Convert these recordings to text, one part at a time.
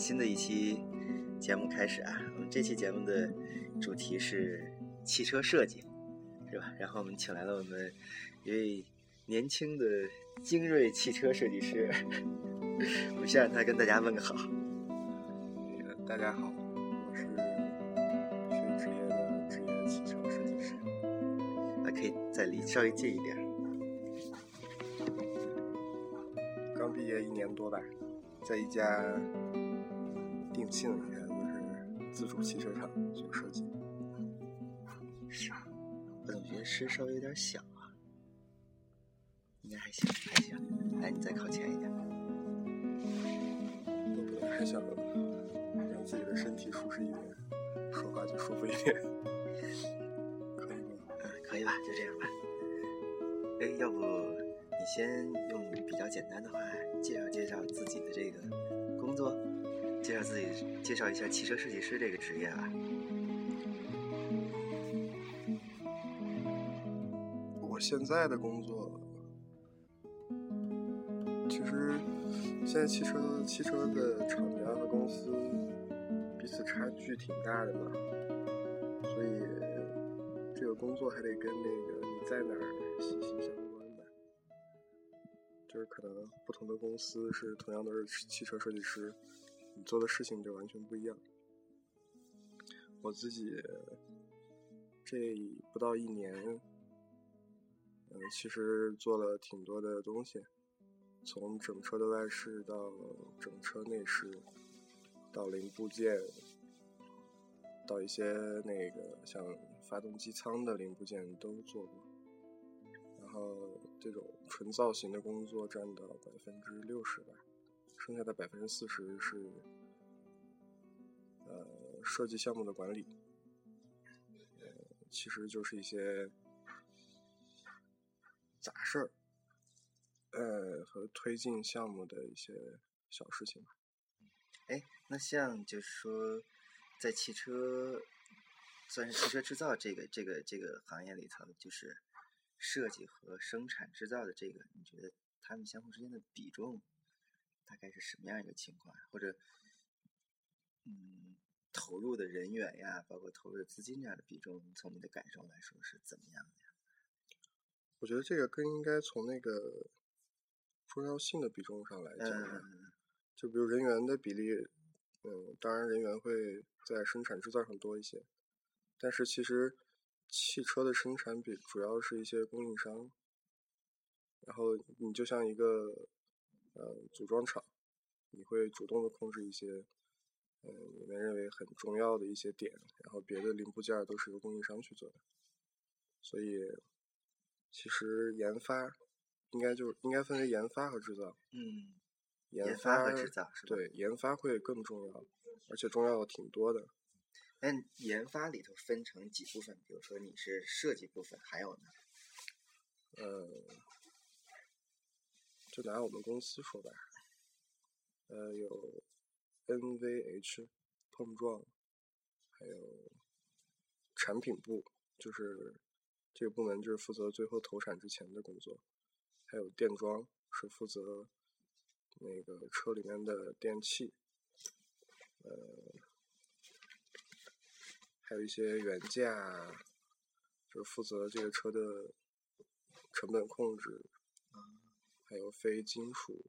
新的一期节目开始啊！我们这期节目的主题是汽车设计，是吧？然后我们请来了我们一位年轻的精锐汽车设计师，我们先让他跟大家问个好。大家好，我是非职业的职业汽车设计师。还可以再离稍微近一点。刚毕业一年多吧，在一家定性应该就是自主汽车厂做设计。是，我总觉得诗稍微有点小啊，应该还行，还行。来，你再靠前一点。我本来还想让自己的身体舒适一点，说话就舒服一点，可以吗？嗯，可以吧，就这样吧。哎，要不你先用比较简单的话介绍介绍自己的这个工作，介绍自己，介绍一下汽车设计师这个职业吧。我现在的工作，其实现在汽车汽车的厂家和公司彼此差距挺大的嘛，所以这个工作还得跟那个你在哪儿息息相关吧。就是可能不同的公司是同样都是汽车设计师，你做的事情就完全不一样。我自己这不到一年。嗯，其实做了挺多的东西，从整车的外饰到整车内饰，到零部件，到一些那个像发动机舱的零部件都做过。然后这种纯造型的工作占到百分之六十吧，剩下的百分之四十是呃设计项目的管理，呃，其实就是一些。杂事儿，呃，和推进项目的一些小事情吧。哎，那像就是说，在汽车算是汽车制造这个这个这个行业里头，就是设计和生产制造的这个，你觉得他们相互之间的比重大概是什么样一个情况？或者，嗯，投入的人员呀，包括投入的资金这样的比重，从你的感受来说是怎么样的呀？我觉得这个更应该从那个重要性的比重上来讲，就比如人员的比例，嗯，当然人员会在生产制造上多一些，但是其实汽车的生产比主要是一些供应商，然后你就像一个呃组装厂，你会主动的控制一些嗯你们认为很重要的一些点，然后别的零部件都是由供应商去做的，所以。其实研发应该就应该分为研发和制造。嗯，研发和制造是吧？对，研发会更重要，而且重要的挺多的。那研发里头分成几部分？比如说你是设计部分，还有呢？呃，就拿我们公司说吧，呃，有 NVH 碰撞，还有产品部，就是。这个部门就是负责最后投产之前的工作，还有电装是负责那个车里面的电器，呃，还有一些原价，就是负责这个车的成本控制，还有非金属，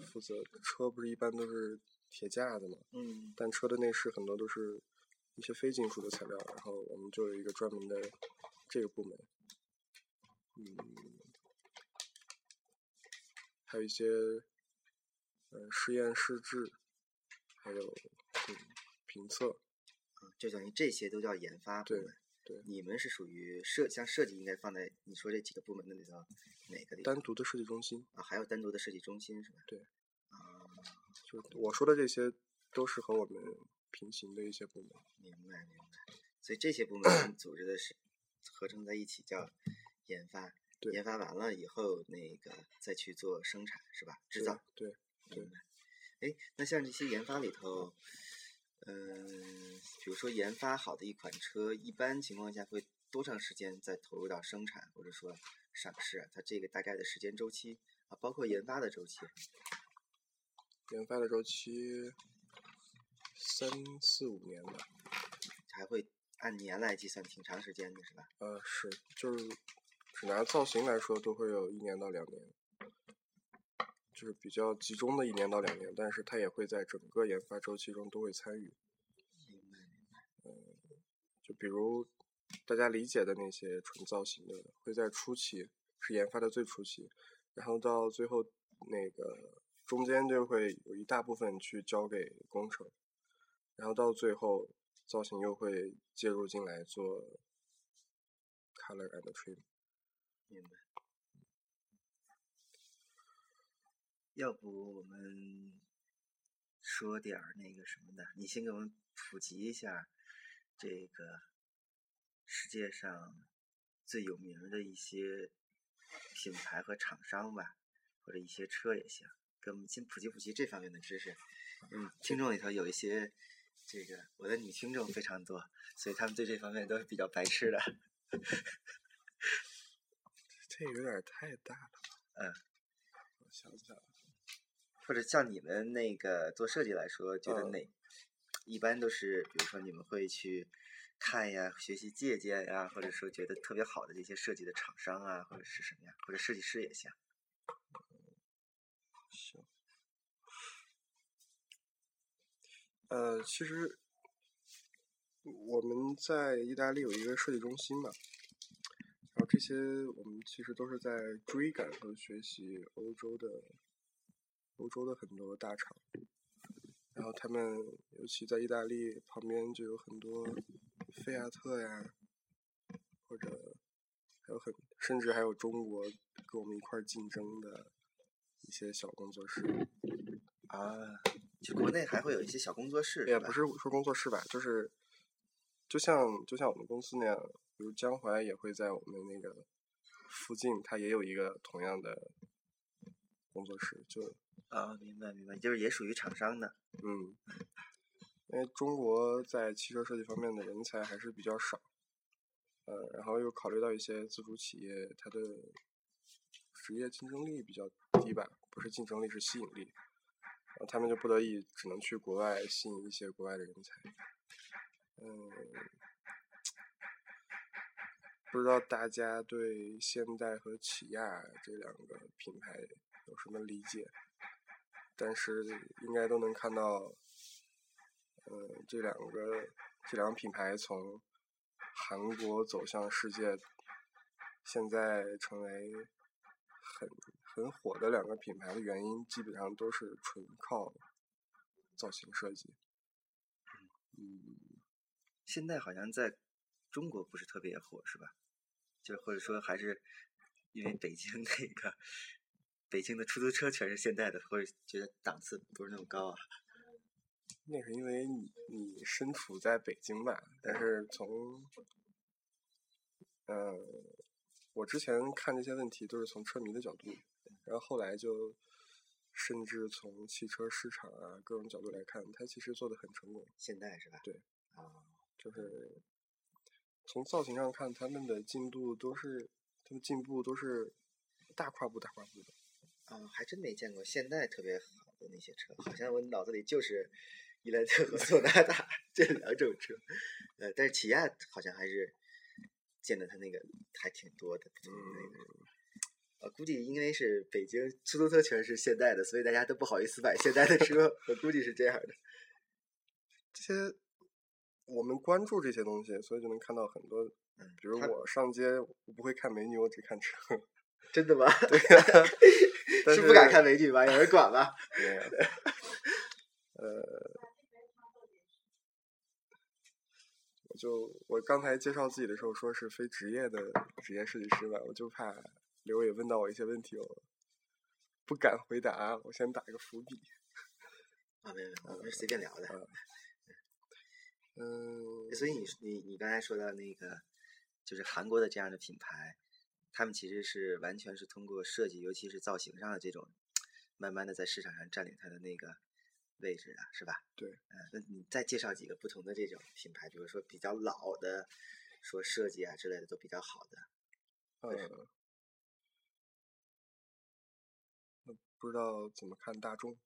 负责车不是一般都是铁架子嘛，嗯，但车的内饰很多都是一些非金属的材料，然后我们就有一个专门的。这个部门，嗯，还有一些呃实验试制，还有嗯评测，啊，就等于这些都叫研发部门。对，你们是属于设，像设计应该放在你说这几个部门的里头哪个里？单独的设计中心啊，还有单独的设计中心是吧？对，啊，就我说的这些都是和我们平行的一些部门。明白明白，所以这些部门组织的是。合成在一起叫 研发，研发完了以后，那个再去做生产，是吧？制造，对对。哎，那像这些研发里头，嗯，比如说研发好的一款车，一般情况下会多长时间再投入到生产或者说上市？它这个大概的时间周期啊，包括研发的周期。研发的周期三四五年吧。还会按年来计算，挺长时间的是吧？呃，是，就是只拿造型来说，都会有一年到两年，就是比较集中的一年到两年，但是它也会在整个研发周期中都会参与。嗯，就比如大家理解的那些纯造型的，会在初期是研发的最初期，然后到最后那个中间就会有一大部分去交给工程，然后到最后。造型又会介入进来做 color and trim。明白。要不我们说点儿那个什么的？你先给我们普及一下这个世界上最有名的一些品牌和厂商吧，或者一些车也行，给我们先普及普及这方面的知识。嗯，听众里头有一些。这个我的女听众非常多，所以他们对这方面都是比较白痴的。这有点太大了吧。嗯。我想想。或者像你们那个做设计来说，觉得哪一般都是，比如说你们会去看呀、学习借鉴呀，或者说觉得特别好的这些设计的厂商啊，或者是什么呀，或者设计师也行。行。呃，其实我们在意大利有一个设计中心嘛，然后这些我们其实都是在追赶和学习欧洲的欧洲的很多大厂，然后他们尤其在意大利旁边就有很多菲亚特呀，或者还有很甚至还有中国跟我们一块竞争的一些小工作室啊。就国内还会有一些小工作室，也不是说工作室吧，就是就像就像我们公司那样，比如江淮也会在我们那个附近，它也有一个同样的工作室，就啊，明白明白，就是也属于厂商的，嗯，因为中国在汽车设计方面的人才还是比较少，呃，然后又考虑到一些自主企业，它的职业竞争力比较低吧，不是竞争力，是吸引力。他们就不得已只能去国外吸引一些国外的人才。嗯，不知道大家对现代和起亚这两个品牌有什么理解？但是应该都能看到，呃，这两个这两个品牌从韩国走向世界，现在成为很。很火的两个品牌的原因，基本上都是纯靠造型设计。嗯，现在好像在中国不是特别火，是吧？就或者说还是因为北京那个北京的出租车全是现代的，或者觉得档次不是那么高啊？那是因为你你身处在北京吧？但是从呃，我之前看这些问题都是从车迷的角度。然后后来就，甚至从汽车市场啊各种角度来看，它其实做的很成功。现代是吧？对。啊。就是从造型上看，他们的进度都是，他们进步都是大跨步大跨步的。啊，还真没见过现代特别好的那些车，好像我脑子里就是伊兰特和索纳塔这两种车。呃，但是起亚好像还是见的他那个还挺多的。嗯。呃，估计因为是北京出租车全是现代的，所以大家都不好意思买现代的车。我估计是这样的。这些我们关注这些东西，所以就能看到很多。嗯。比如我上街，我不会看美女，我只看车。真的吗？对 呀。是不敢看美女吗？有人管吗？没有。呃，我就我刚才介绍自己的时候，说是非职业的职业设计师吧，我就怕。刘也问到我一些问题，我不敢回答，我先打一个伏笔。啊，没有没有，我们是随便聊的。嗯。所以你你你刚才说到那个，就是韩国的这样的品牌，他们其实是完全是通过设计，尤其是造型上的这种，慢慢的在市场上占领它的那个位置的，是吧？对。嗯，那你再介绍几个不同的这种品牌，比如说比较老的，说设计啊之类的都比较好的。呃。不知道怎么看大众，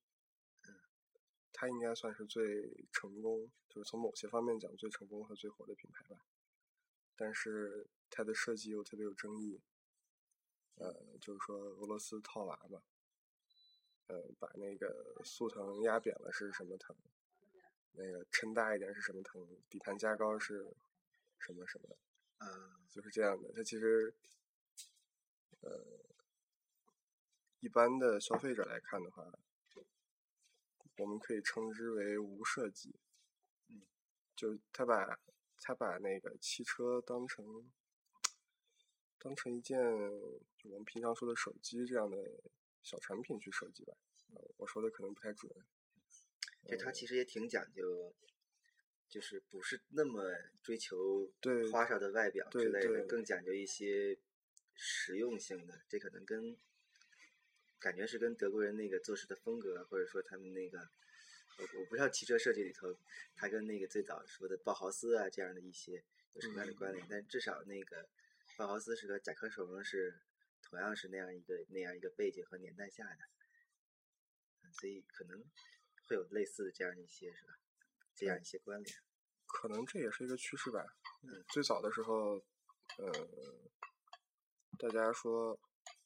嗯，它应该算是最成功，就是从某些方面讲最成功和最火的品牌吧。但是它的设计又特别有争议，呃，就是说俄罗斯套娃嘛，呃，把那个速腾压扁了是什么腾？那个撑大一点是什么腾？底盘加高是什么什么？嗯，就是这样的。它其实，呃，一般的消费者来看的话，我们可以称之为无设计。嗯，就他把他把那个汽车当成当成一件就我们平常说的手机这样的小产品去设计吧。呃，我说的可能不太准。就它其实也挺讲究，就是不是那么追求对花哨的外表之类的，更讲究一些实用性的。这可能跟感觉是跟德国人那个做事的风格，或者说他们那个，我我不知道汽车设计里头，它跟那个最早说的鲍豪斯啊这样的一些有什么样的关联，但至少那个鲍豪斯是和甲壳虫是同样是那样一个那样一个背景和年代下的，所以可能。会有类似的这样一些是吧？这样一些关联，可能这也是一个趋势吧。嗯，最早的时候，呃，大家说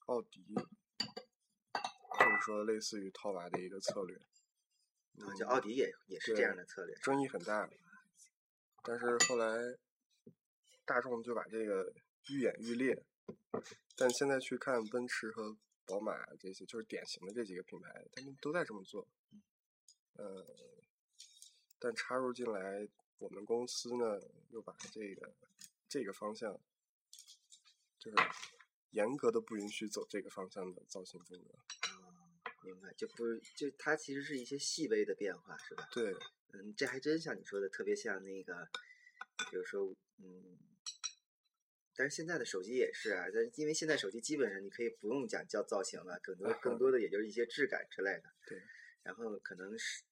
奥迪，就是说类似于套娃的一个策略。啊，就奥迪也也是这样的策略，争议很大。但是后来大众就把这个愈演愈烈。但现在去看奔驰和宝马这些，就是典型的这几个品牌，他们都在这么做。呃，但插入进来，我们公司呢又把这个这个方向，就是严格的不允许走这个方向的造型风格。啊，明白，就不是就它其实是一些细微的变化，是吧？对。嗯，这还真像你说的，特别像那个，比如说，嗯，但是现在的手机也是啊，但因为现在手机基本上你可以不用讲叫造型了，更多更多的也就是一些质感之类的。对。然后可能是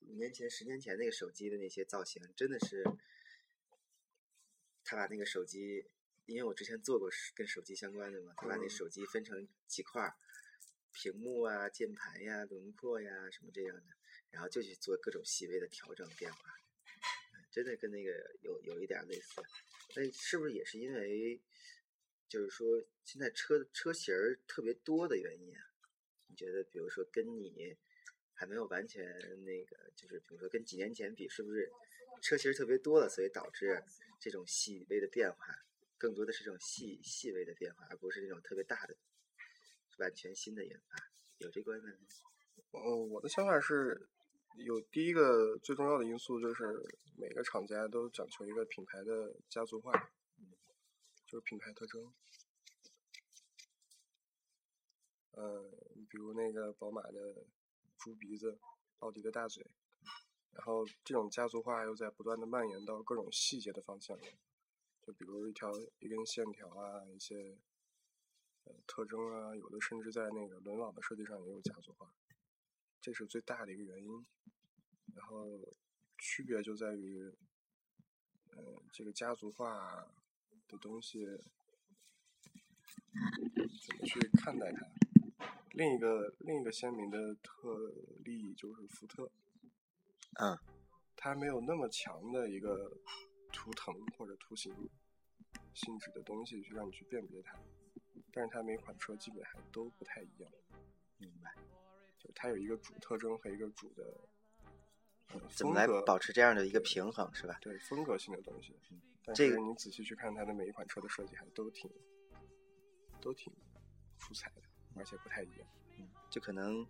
五年前、十年前那个手机的那些造型，真的是他把那个手机，因为我之前做过跟手机相关的嘛，他把那手机分成几块，屏幕啊、键盘呀、轮廓呀什么这样的，然后就去做各种细微的调整变化，真的跟那个有有一点类似。那是不是也是因为，就是说现在车车型儿特别多的原因啊？你觉得，比如说跟你。还没有完全那个，就是比如说跟几年前比，是不是车型儿特别多了，所以导致这种细微的变化，更多的是这种细细微的变化，而不是那种特别大的完全新的研发，有这关系吗？嗯，我的想法是有第一个最重要的因素就是每个厂家都讲求一个品牌的家族化，就是品牌特征。呃，比如那个宝马的。猪鼻子，奥迪的大嘴，然后这种家族化又在不断的蔓延到各种细节的方向，就比如一条一根线条啊，一些呃特征啊，有的甚至在那个轮网的设计上也有家族化，这是最大的一个原因。然后区别就在于，呃，这个家族化的东西怎么去看待它。另一个另一个鲜明的特例就是福特，嗯，它没有那么强的一个图腾或者图形性质的东西去让你去辨别它，但是它每款车基本还都不太一样，明白？就它有一个主特征和一个主的，怎么来保持这样的一个平衡是吧？对，风格性的东西，这个你仔细去看它的每一款车的设计，还都挺都挺出彩的。而且不太一样，嗯，就可能，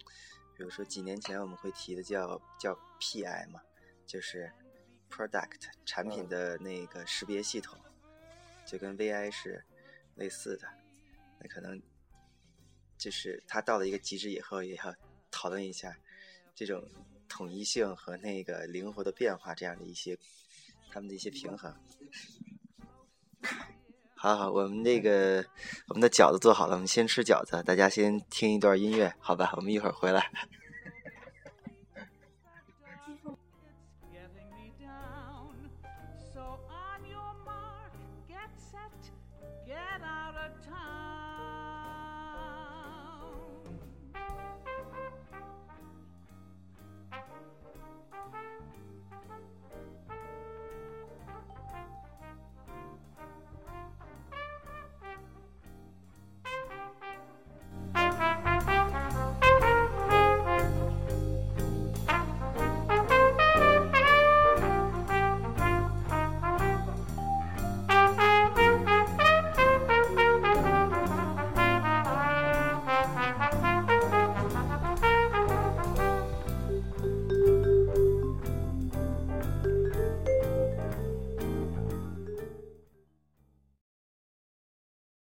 比如说几年前我们会提的叫叫 PI 嘛，就是 Product 产品的那个识别系统，就跟 VI 是类似的。那可能就是它到了一个极致以后，也要讨论一下这种统一性和那个灵活的变化这样的一些他们的一些平衡。好好，我们那个我们的饺子做好了，我们先吃饺子。大家先听一段音乐，好吧？我们一会儿回来。